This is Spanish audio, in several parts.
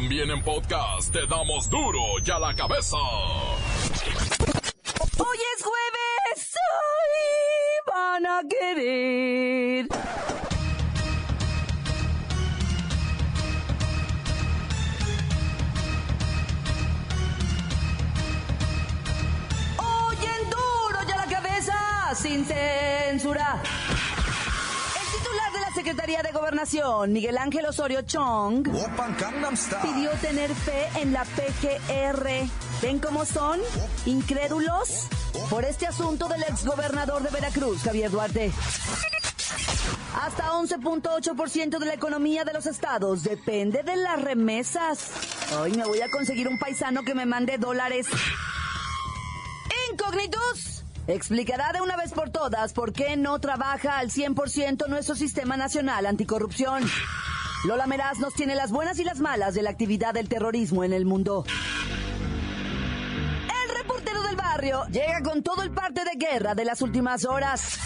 También en podcast te damos duro y a la cabeza. Hoy es jueves, hoy van a querer. Hoy en duro y a la cabeza, sin censura. Secretaría de Gobernación, Miguel Ángel Osorio Chong, pidió tener fe en la PGR. ¿Ven cómo son? ¿Incrédulos? Por este asunto del exgobernador de Veracruz, Javier Duarte. Hasta 11.8% de la economía de los estados depende de las remesas. Hoy me voy a conseguir un paisano que me mande dólares. Incógnitos. Explicará de una vez por todas por qué no trabaja al 100% nuestro sistema nacional anticorrupción. Lola Meraz nos tiene las buenas y las malas de la actividad del terrorismo en el mundo. El reportero del barrio llega con todo el parte de guerra de las últimas horas.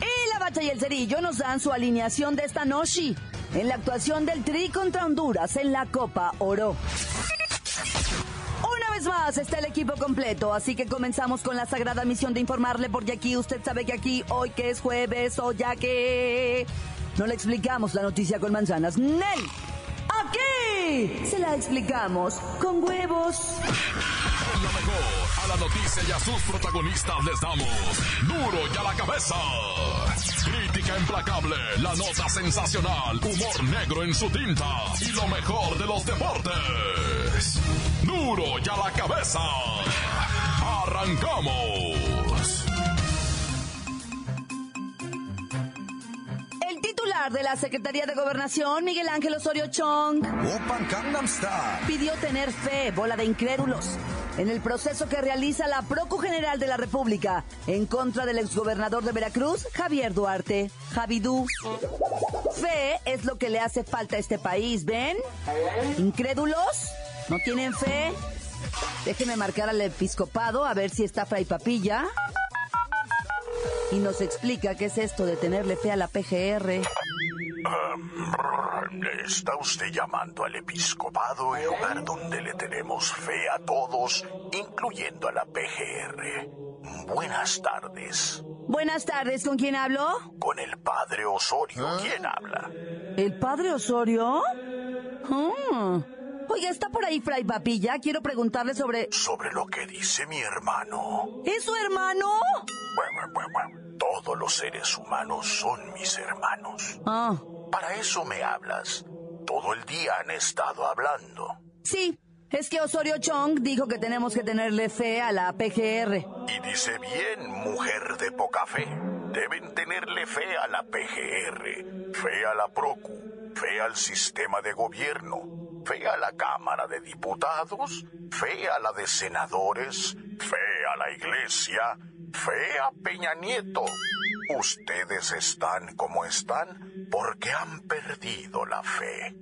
Y la bacha y el cerillo nos dan su alineación de esta noche en la actuación del Tri contra Honduras en la Copa Oro. Está el equipo completo, así que comenzamos con la sagrada misión de informarle, porque aquí usted sabe que aquí, hoy que es jueves, o ya que no le explicamos la noticia con manzanas. ¡Nel! Aquí se la explicamos con huevos. A la noticia y a sus protagonistas les damos duro y a la cabeza. Crítica implacable, la nota sensacional, humor negro en su tinta y lo mejor de los deportes. Duro y a la cabeza. Arrancamos. El titular de la Secretaría de Gobernación, Miguel Ángel Osorio Chong, pidió tener fe, bola de incrédulos, en el proceso que realiza la Procu General de la República en contra del exgobernador de Veracruz, Javier Duarte, Javidú. Fe es lo que le hace falta a este país, ¿ven? ¿Incrédulos? ¿No tienen fe? Déjeme marcar al episcopado a ver si está Fray Papilla. Y nos explica qué es esto de tenerle fe a la PGR. Está usted llamando al episcopado, el lugar donde le tenemos fe a todos, incluyendo a la PGR. Buenas tardes. Buenas tardes, ¿con quién hablo? Con el padre Osorio, ¿quién habla? ¿El padre Osorio? Ah. Oiga, ¿está por ahí Fray Papilla? Quiero preguntarle sobre... Sobre lo que dice mi hermano. ¿Es su hermano? Bueno, bueno, bueno. Todos los seres humanos son mis hermanos. Ah, Para eso me hablas. Todo el día han estado hablando. sí. Es que Osorio Chong dijo que tenemos que tenerle fe a la PGR. Y dice bien, mujer de poca fe. Deben tenerle fe a la PGR, fe a la PROCU, fe al sistema de gobierno, fe a la Cámara de Diputados, fe a la de senadores, fe a la Iglesia, fe a Peña Nieto. Ustedes están como están porque han perdido la fe.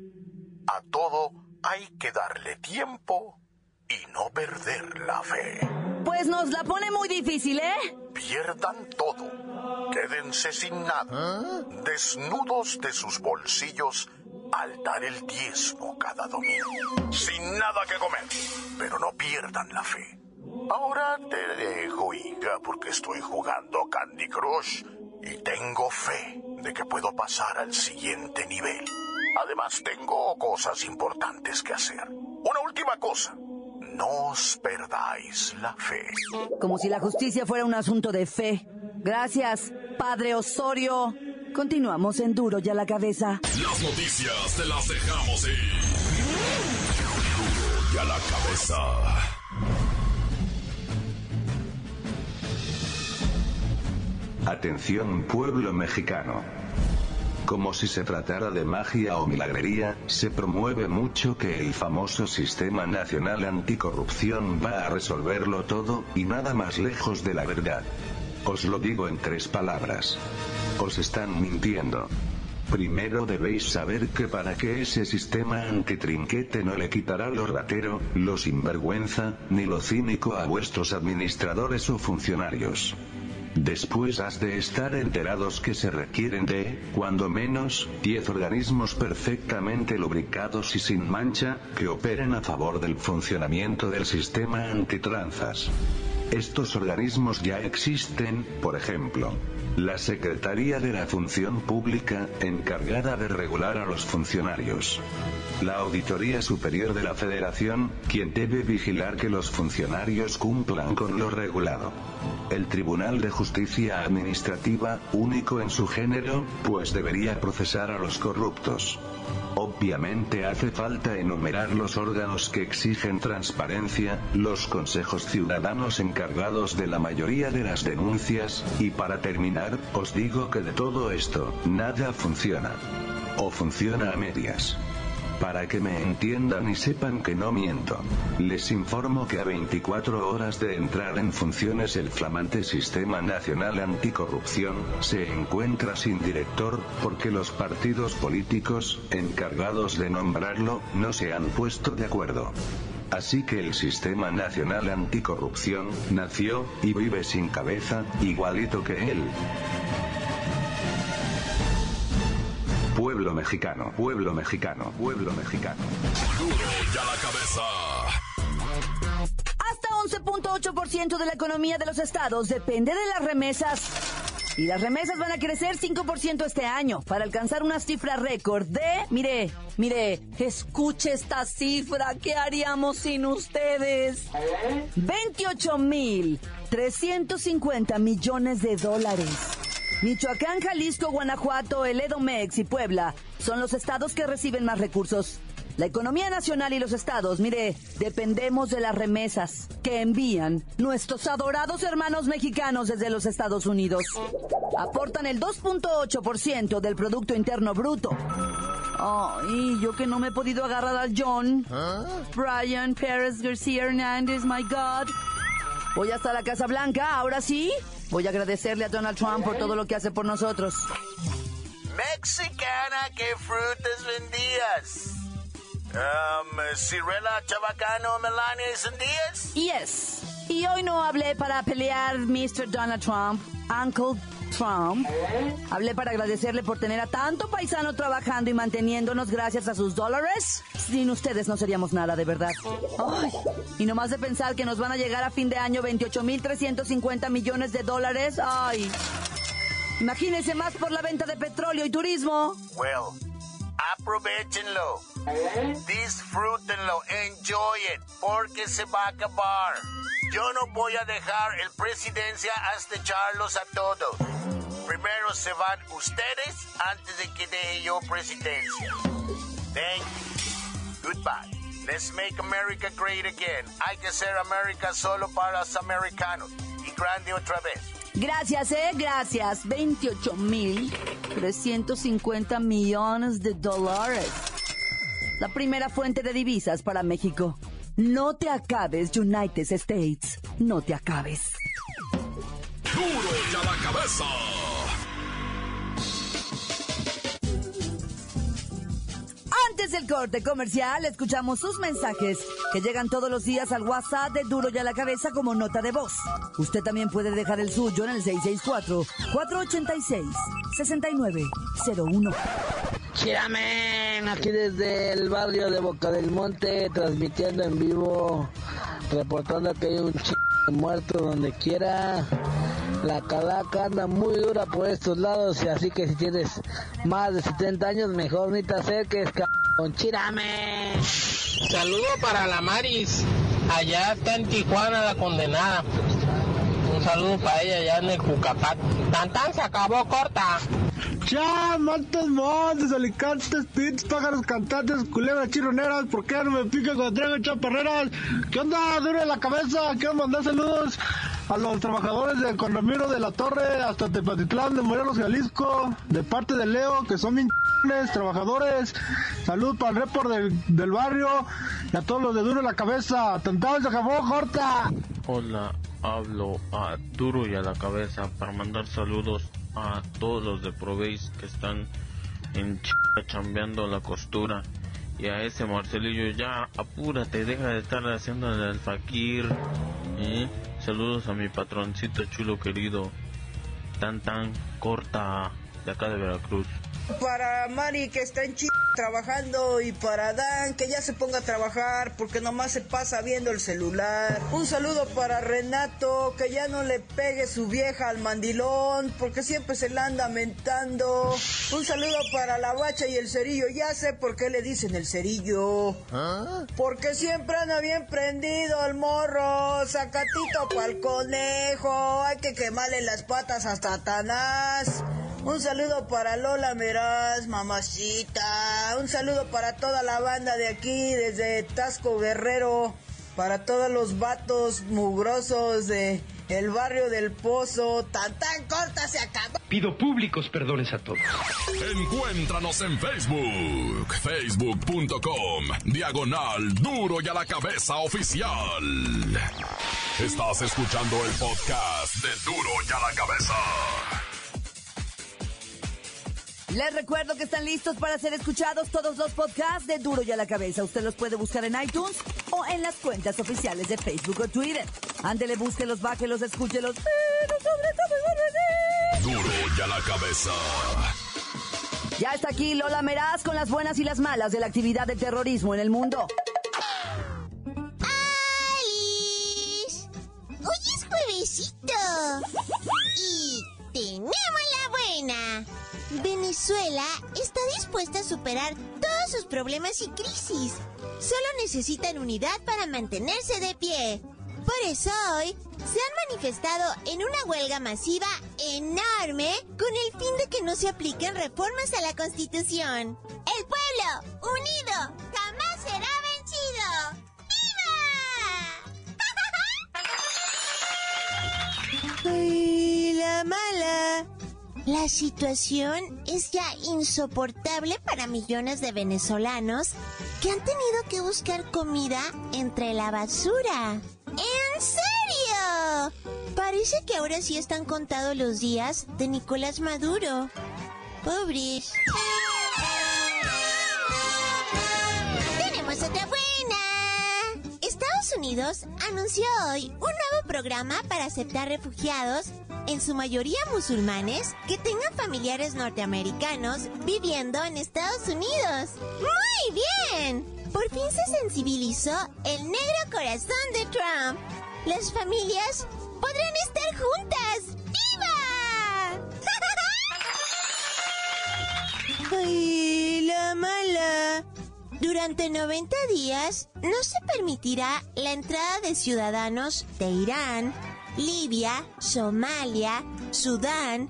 A todo hay que darle tiempo y no perder la fe. Pues nos la pone muy difícil, ¿eh? Pierdan todo. Quédense sin nada. Desnudos de sus bolsillos al dar el diezmo cada domingo. Sin nada que comer. Pero no pierdan la fe. Ahora te dejo, hija, porque estoy jugando Candy Crush y tengo fe de que puedo pasar al siguiente nivel. Además, tengo cosas importantes que hacer. Una última cosa. No os perdáis la fe. Como si la justicia fuera un asunto de fe. Gracias, padre Osorio. Continuamos en Duro y a la cabeza. Las noticias te las dejamos ir. Duro y a la cabeza. Atención pueblo mexicano. Como si se tratara de magia o milagrería, se promueve mucho que el famoso Sistema Nacional Anticorrupción va a resolverlo todo, y nada más lejos de la verdad. Os lo digo en tres palabras. Os están mintiendo. Primero debéis saber que para que ese sistema antitrinquete no le quitará lo ratero, lo sinvergüenza, ni lo cínico a vuestros administradores o funcionarios. Después has de estar enterados que se requieren de, cuando menos, 10 organismos perfectamente lubricados y sin mancha, que operen a favor del funcionamiento del sistema antitranzas. Estos organismos ya existen, por ejemplo, la Secretaría de la Función Pública, encargada de regular a los funcionarios. La Auditoría Superior de la Federación, quien debe vigilar que los funcionarios cumplan con lo regulado. El Tribunal de Justicia Administrativa, único en su género, pues debería procesar a los corruptos. Obviamente hace falta enumerar los órganos que exigen transparencia, los consejos ciudadanos encargados de la mayoría de las denuncias, y para terminar, os digo que de todo esto, nada funciona. O funciona a medias. Para que me entiendan y sepan que no miento. Les informo que a 24 horas de entrar en funciones el flamante Sistema Nacional Anticorrupción se encuentra sin director, porque los partidos políticos, encargados de nombrarlo, no se han puesto de acuerdo. Así que el Sistema Nacional Anticorrupción nació y vive sin cabeza, igualito que él. Pueblo mexicano, pueblo mexicano, pueblo mexicano. Duro ya la cabeza. Hasta 11.8% de la economía de los estados depende de las remesas. Y las remesas van a crecer 5% este año para alcanzar una cifra récord de, mire, mire, escuche esta cifra, ¿qué haríamos sin ustedes? 28.350 millones de dólares. Michoacán, Jalisco, Guanajuato, el Edomex y Puebla son los estados que reciben más recursos. La economía nacional y los estados, mire, dependemos de las remesas que envían nuestros adorados hermanos mexicanos desde los Estados Unidos. Aportan el 2.8% del Producto Interno Bruto. Ay, yo que no me he podido agarrar al John. Brian Pérez García Hernández, my God. Voy hasta la Casa Blanca, ahora sí. Voy a agradecerle a Donald Trump por todo lo que hace por nosotros. Mexicana, ¿qué frutas vendías? Um, Cirela, Chabacano, Melania y Sandías. Yes. Y hoy no hablé para pelear Mr. Donald Trump, Uncle Trump. Hablé para agradecerle por tener a tanto paisano trabajando y manteniéndonos gracias a sus dólares. Sin ustedes no seríamos nada, de verdad. Ay, y nomás de pensar que nos van a llegar a fin de año 28.350 millones de dólares. Ay. Imagínense más por la venta de petróleo y turismo. Well, aprovechenlo. Disfrútenlo, enjoy it, porque se va a acabar. Yo no voy a dejar el presidencia hasta echarlos a todos. Primero se van ustedes antes de que deje yo presidencia. Thank you. Goodbye. Let's make America great again. Hay que ser América solo para los americanos. Y grande otra vez. Gracias, eh, gracias. 28 mil 350 millones de dólares. La primera fuente de divisas para México. No te acabes, United States. No te acabes. Duro ya la cabeza. Antes del corte comercial, escuchamos sus mensajes que llegan todos los días al WhatsApp de Duro y a la Cabeza como nota de voz. Usted también puede dejar el suyo en el 664-486-6901. Chiramen, aquí desde el barrio de Boca del Monte, transmitiendo en vivo, reportando que hay un ch muerto donde quiera. La calaca anda muy dura por estos lados, y así que si tienes más de 70 años, mejor ni te acerques, con Chirame. Saludo para la Maris. Allá está en Tijuana la condenada. Un saludo para ella allá en el Cucapat. Tan tan se acabó corta. Ya, montes, montes, alicantes, pits, pájaros, cantantes, culebras, chironeras, ¿por qué no me pican cuando traigo chaparreras? ¿Qué onda? Duro en la cabeza, quiero mandar saludos a los trabajadores de Conramiro de la Torre hasta Tepatitlán de Morelos, Jalisco, de parte de Leo, que son bien trabajadores. Salud para el report del, del barrio y a todos los de Duro la cabeza. Tantado se acabó, corta. Hola, hablo a Duro y a la cabeza para mandar saludos a todos los de Proveis que están en ch chambeando la costura. Y a ese Marcelillo, ya apúrate, deja de estar haciendo el fakir. ¿eh? Saludos a mi patroncito chulo querido. tan tan corta de acá de Veracruz para Mari que está en Ch trabajando y para Dan que ya se ponga a trabajar porque nomás se pasa viendo el celular. Un saludo para Renato que ya no le pegue su vieja al mandilón porque siempre se la anda mentando. Un saludo para la bacha y el cerillo. Ya sé por qué le dicen el cerillo. ¿Ah? Porque siempre anda bien prendido el morro. Sacatito pa'l conejo. Hay que quemarle las patas a Satanás. Un saludo para Lola Meraz, mamacita. Un saludo para toda la banda de aquí, desde Tasco Guerrero. Para todos los vatos mugrosos de el barrio del Pozo. Tan tan corta se acaba. Pido públicos perdones a todos. Encuéntranos en Facebook. Facebook.com. Diagonal Duro y a la cabeza oficial. Estás escuchando el podcast de Duro y a la cabeza. Les recuerdo que están listos para ser escuchados todos los podcasts de Duro y a la Cabeza. Usted los puede buscar en iTunes o en las cuentas oficiales de Facebook o Twitter. Ándele, búsquelos, bájelos, escúchelos, pero sobre todo Duro y a la Cabeza. Ya está aquí Lola Meraz con las buenas y las malas de la actividad de terrorismo en el mundo. ¡Alice! Hoy es juevesito. Y tenemos la buena. Venezuela está dispuesta a superar todos sus problemas y crisis. Solo necesitan unidad para mantenerse de pie. Por eso hoy se han manifestado en una huelga masiva enorme con el fin de que no se apliquen reformas a la Constitución. El pueblo, unido, jamás será vencido. ¡Viva! ¡Ay, la mala! La situación es ya insoportable para millones de venezolanos que han tenido que buscar comida entre la basura. ¿En serio? Parece que ahora sí están contados los días de Nicolás Maduro. Pobres. Tenemos otra buena. Estados Unidos anunció hoy un nuevo programa para aceptar refugiados en su mayoría musulmanes, que tengan familiares norteamericanos viviendo en Estados Unidos. ¡Muy bien! Por fin se sensibilizó el negro corazón de Trump. Las familias podrán estar juntas. ¡Viva! ¡Ay, la mala! Durante 90 días no se permitirá la entrada de ciudadanos de Irán, Libia, Somalia, Sudán,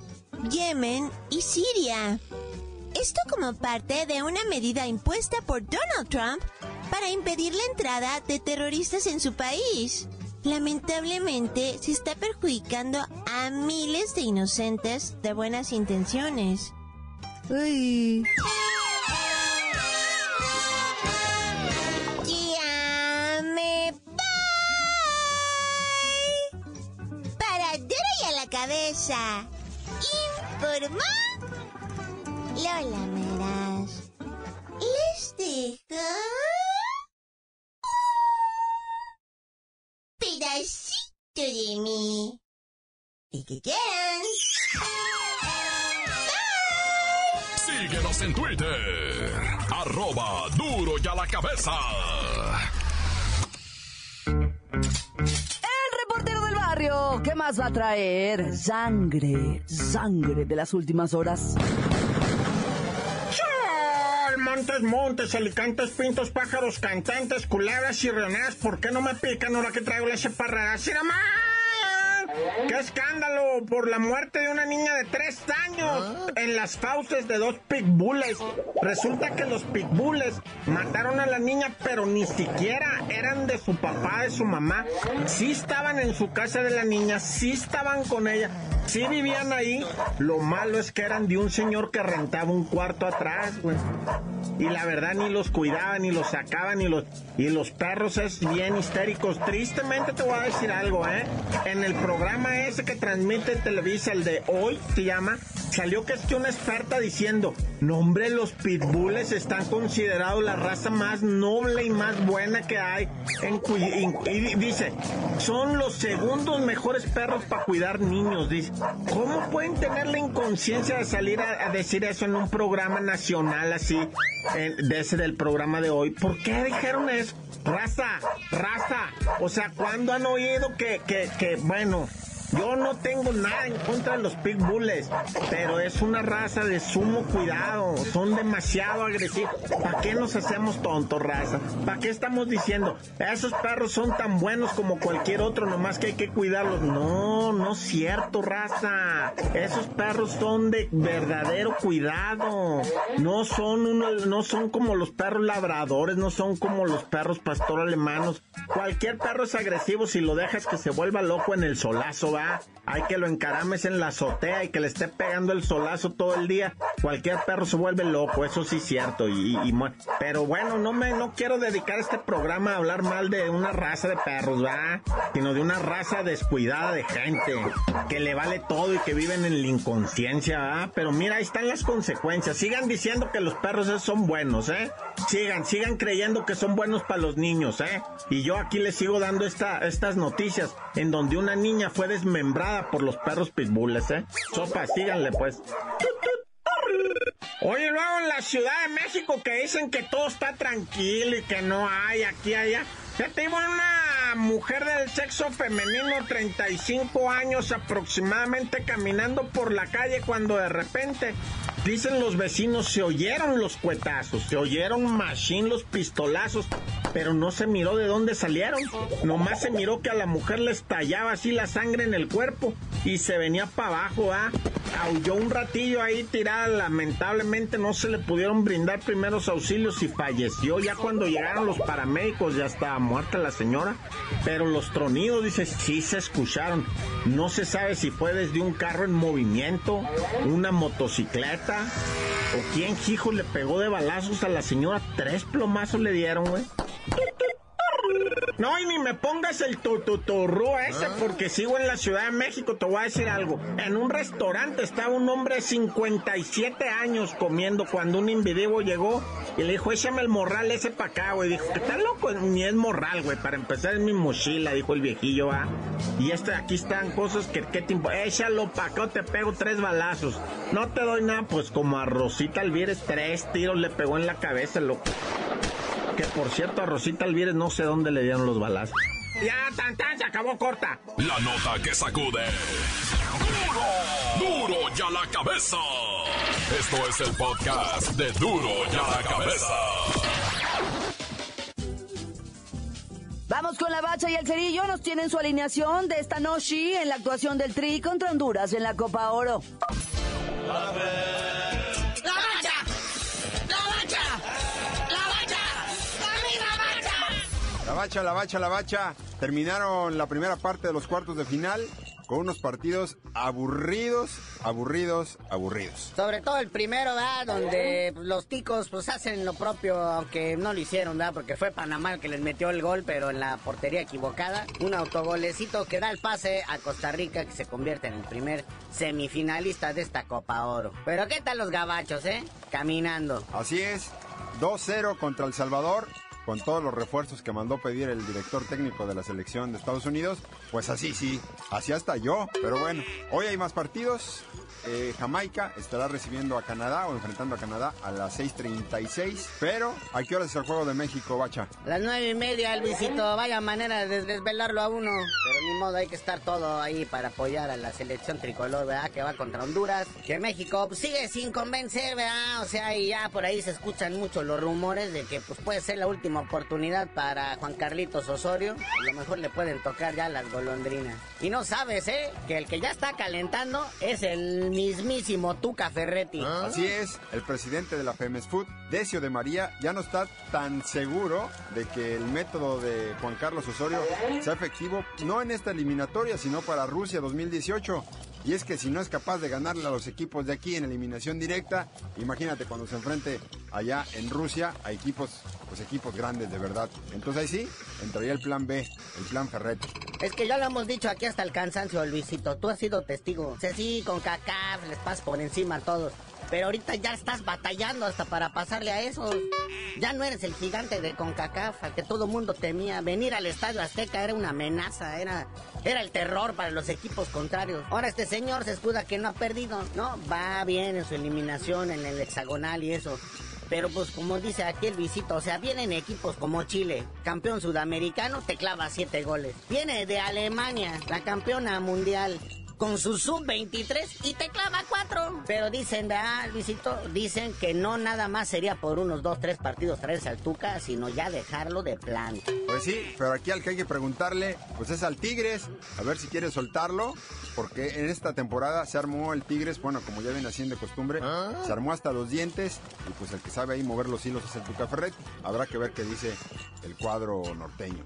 Yemen y Siria. Esto como parte de una medida impuesta por Donald Trump para impedir la entrada de terroristas en su país. Lamentablemente se está perjudicando a miles de inocentes de buenas intenciones. Uy. Informó Lola Meras. Les dejo pedacito de mí. Y que quieran. Síguenos en Twitter. Arroba duro y a la cabeza. Más va a traer? Sangre, sangre de las últimas horas. Montes, montes, alicantes, pintos, pájaros, cantantes, culebras y reoneras, ¿por qué no me pican ahora que traigo la chaparrada? ¡Sí, ¡Qué escándalo! Por la muerte de una niña de tres años en las fauces de dos pitbulls. Resulta que los pitbulls mataron a la niña, pero ni siquiera eran de su papá, de su mamá. Sí estaban en su casa de la niña, sí estaban con ella, sí vivían ahí. Lo malo es que eran de un señor que rentaba un cuarto atrás, güey. Y la verdad ni los cuidaban, ni los sacaban, ni los... Y los perros es bien histéricos. Tristemente te voy a decir algo, ¿eh? En el programa ese que transmite Televisa, el de hoy, se llama, salió que es que una experta diciendo, no hombre, los pitbulls están considerados la raza más noble y más buena que hay. En y dice, son los segundos mejores perros para cuidar niños, dice. ¿Cómo pueden tener la inconsciencia de salir a, decir eso en un programa nacional así, de ese del programa de hoy? ¿Por qué dijeron eso? Raza, raza. O sea, ¿cuándo han oído que, que, que bueno, yo no tengo nada en contra de los pitbulls, pero es una raza de sumo cuidado. Son demasiado agresivos. ¿Para qué nos hacemos tontos, raza? ¿Para qué estamos diciendo? Esos perros son tan buenos como cualquier otro, nomás que hay que cuidarlos. No, no es cierto, raza. Esos perros son de verdadero cuidado. No son uno, no son como los perros labradores, no son como los perros pastor alemanos. Cualquier perro es agresivo si lo dejas que se vuelva loco en el solazo, ¿va? Hay que lo encarames en la azotea y que le esté pegando el solazo todo el día. Cualquier perro se vuelve loco, eso sí es cierto. Y, pero bueno, no me no quiero dedicar este programa a hablar mal de una raza de perros, ¿va? Sino de una raza descuidada de gente que le vale todo y que viven en la inconsciencia, ¿va? Pero mira, ahí están las consecuencias. Sigan diciendo que los perros son buenos, ¿eh? Sigan, sigan creyendo que son buenos para los niños, ¿eh? Y yo aquí les sigo dando esta, estas noticias en donde una niña fue desmembrada por los perros pitbulls, ¿eh? Sopa, síganle pues. Oye, luego en la Ciudad de México que dicen que todo está tranquilo y que no hay aquí, allá. Ya tengo una mujer del sexo femenino, 35 años aproximadamente, caminando por la calle cuando de repente, dicen los vecinos, se oyeron los cuetazos, se oyeron machine los pistolazos, pero no se miró de dónde salieron. Nomás se miró que a la mujer le estallaba así la sangre en el cuerpo y se venía para abajo, ¿ah? Aulló un ratillo ahí tirada, lamentablemente no se le pudieron brindar primeros auxilios y falleció. Ya cuando llegaron los paramédicos ya estaba muerta la señora, pero los tronidos, dice, sí se escucharon. No se sabe si fue desde un carro en movimiento, una motocicleta, o quién hijo le pegó de balazos a la señora. Tres plomazos le dieron, güey. No, y ni me pongas el tututurru ese, ah. porque sigo en la Ciudad de México. Te voy a decir algo. En un restaurante estaba un hombre de 57 años comiendo cuando un individuo llegó y le dijo, échame el morral ese para acá, güey. Dijo, ¿qué tal loco? Ni es morral, güey. Para empezar es mi mochila, dijo el viejillo, va. Y este, aquí están cosas que, ¿qué te Échalo para acá o te pego tres balazos. No te doy nada, pues como a Rosita Alvírez, tres tiros le pegó en la cabeza, loco. Que por cierto, a Rosita Alvírez no sé dónde le dieron los balazos. Ya, tan tan, se acabó corta. La nota que sacude. ¡Duro! ¡Duro ya la cabeza! Esto es el podcast de Duro ya la cabeza. Vamos con la bacha y el cerillo. Nos tienen su alineación de esta noche en la actuación del Tri contra Honduras en la Copa Oro. La bacha, la bacha, la bacha. Terminaron la primera parte de los cuartos de final con unos partidos aburridos, aburridos, aburridos. Sobre todo el primero, ¿verdad? Donde los ticos pues hacen lo propio, aunque no lo hicieron, ¿verdad? Porque fue Panamá el que les metió el gol, pero en la portería equivocada. Un autogolecito que da el pase a Costa Rica, que se convierte en el primer semifinalista de esta Copa Oro. Pero ¿qué tal los gabachos, eh? Caminando. Así es. 2-0 contra El Salvador con todos los refuerzos que mandó pedir el director técnico de la selección de Estados Unidos, pues así sí, así hasta yo. Pero bueno, hoy hay más partidos. Eh, Jamaica estará recibiendo a Canadá o enfrentando a Canadá a las 6.36. Pero, ¿a qué hora es el juego de México, Bacha? Las nueve y media, Luisito. Vaya manera de desvelarlo a uno. Pero ni modo, hay que estar todo ahí para apoyar a la selección tricolor, ¿verdad? Que va contra Honduras. Que México pues, sigue sin convencer, ¿verdad? O sea, y ya por ahí se escuchan mucho los rumores de que pues puede ser la última oportunidad para Juan Carlitos Osorio. A lo mejor le pueden tocar ya las golondrinas. Y no sabes, ¿eh? Que el que ya está calentando es el mismísimo Tuca Ferretti. Ah. Así es, el presidente de la Femes Food, Decio de María, ya no está tan seguro de que el método de Juan Carlos Osorio sea efectivo, no en esta eliminatoria, sino para Rusia 2018. Y es que si no es capaz de ganarle a los equipos de aquí en eliminación directa, imagínate cuando se enfrente allá en Rusia a equipos, pues equipos grandes de verdad. Entonces ahí sí, entraría el plan B, el plan Ferretti. Es que ya lo hemos dicho aquí hasta el cansancio, Luisito. Tú has sido testigo. O sea, sí, con CACAF les pasas por encima a todos. Pero ahorita ya estás batallando hasta para pasarle a esos. Ya no eres el gigante de CONCACAF que todo mundo temía. Venir al Estadio Azteca era una amenaza, era, era el terror para los equipos contrarios. Ahora este señor se escuda que no ha perdido, ¿no? Va bien en su eliminación en el hexagonal y eso. Pero pues como dice aquí el visito, o sea, vienen equipos como Chile, campeón sudamericano, te clava siete goles. Viene de Alemania, la campeona mundial, con su sub-23 y te clava cuatro. Pero dicen, ¿verdad, Luisito? Dicen que no nada más sería por unos dos, tres partidos traerse al Tuca, sino ya dejarlo de plan. Pues sí, pero aquí al que hay que preguntarle, pues es al Tigres, a ver si quiere soltarlo, porque en esta temporada se armó el Tigres, bueno, como ya viene haciendo de costumbre, se armó hasta los dientes, y pues el que sabe ahí mover los hilos es el Tuca Ferret. Habrá que ver qué dice el cuadro norteño.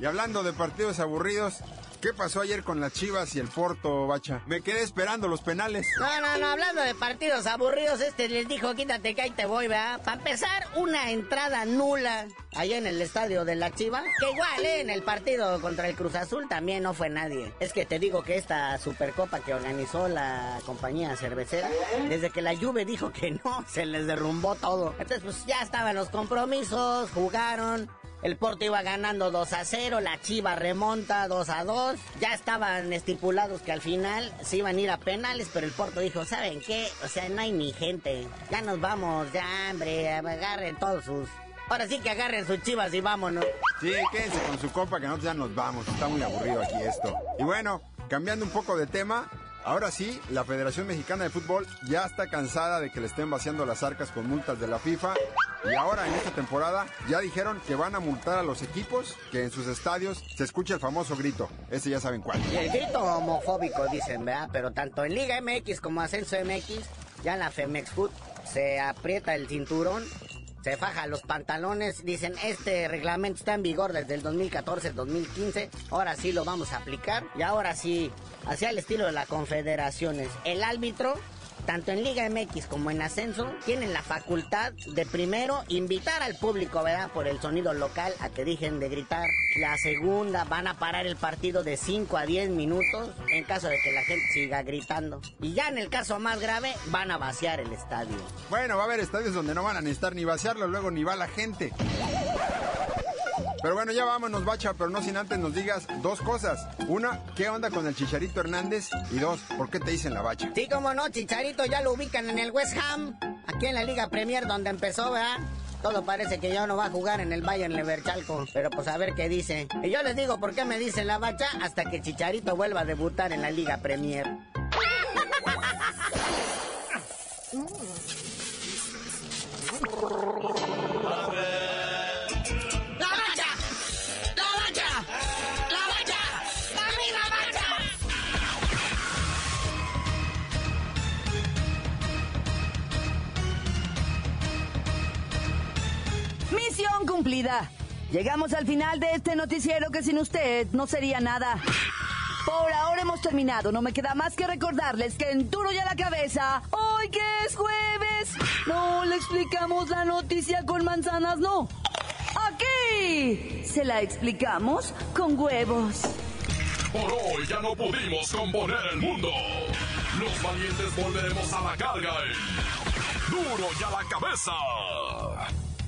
Y hablando de partidos aburridos, ¿qué pasó ayer con las Chivas y el Porto, Bacha? Me quedé esperando los penales. No, no, no, hablando de partidos aburridos, este les dijo, quítate que ahí te voy, ¿verdad? Para empezar, una entrada nula allá en el estadio de la Chiva, que igual, ¿eh? En el partido contra el Cruz Azul también no fue nadie. Es que te digo que esta Supercopa que organizó la compañía cervecera, desde que la Juve dijo que no, se les derrumbó todo. Entonces, pues ya estaban los compromisos, jugaron, el Porto iba ganando 2 a 0, la Chiva remonta 2 a 2. Ya estaban estipulados que al final se iban a ir a penales, pero el Porto dijo, ¿saben qué? O sea, no hay ni gente. Ya nos vamos, ya, hombre, agarren todos sus... Ahora sí que agarren sus chivas y vámonos. Sí, quédense con su copa que nosotros ya nos vamos. Está muy aburrido aquí esto. Y bueno, cambiando un poco de tema, Ahora sí, la Federación Mexicana de Fútbol ya está cansada de que le estén vaciando las arcas con multas de la FIFA. Y ahora en esta temporada ya dijeron que van a multar a los equipos que en sus estadios se escuche el famoso grito. Ese ya saben cuál. El grito homofóbico, dicen, ¿verdad? Pero tanto en Liga MX como Ascenso MX, ya en la Femex Foot se aprieta el cinturón se faja los pantalones. Dicen, este reglamento está en vigor desde el 2014-2015. Ahora sí lo vamos a aplicar. Y ahora sí, hacia el estilo de las confederaciones. El árbitro tanto en Liga MX como en Ascenso, tienen la facultad de primero invitar al público, ¿verdad? Por el sonido local a que dejen de gritar. La segunda, van a parar el partido de 5 a 10 minutos en caso de que la gente siga gritando. Y ya en el caso más grave, van a vaciar el estadio. Bueno, va a haber estadios donde no van a necesitar ni vaciarlo, luego ni va la gente. Pero bueno, ya vámonos, Bacha, pero no sin antes nos digas dos cosas. Una, ¿qué onda con el Chicharito Hernández? Y dos, ¿por qué te dicen la Bacha? Sí, como no, Chicharito ya lo ubican en el West Ham, aquí en la Liga Premier donde empezó, ¿verdad? Todo parece que ya no va a jugar en el Bayern Leverchalco, pero pues a ver qué dice. Y yo les digo por qué me dicen la bacha hasta que Chicharito vuelva a debutar en la Liga Premier. Llegamos al final de este noticiero que sin usted no sería nada. Por ahora hemos terminado. No me queda más que recordarles que en Duro y a la cabeza, hoy que es jueves, no le explicamos la noticia con manzanas, no. Aquí se la explicamos con huevos. Por hoy ya no pudimos componer el mundo. Los valientes volveremos a la carga. en Duro y a la cabeza.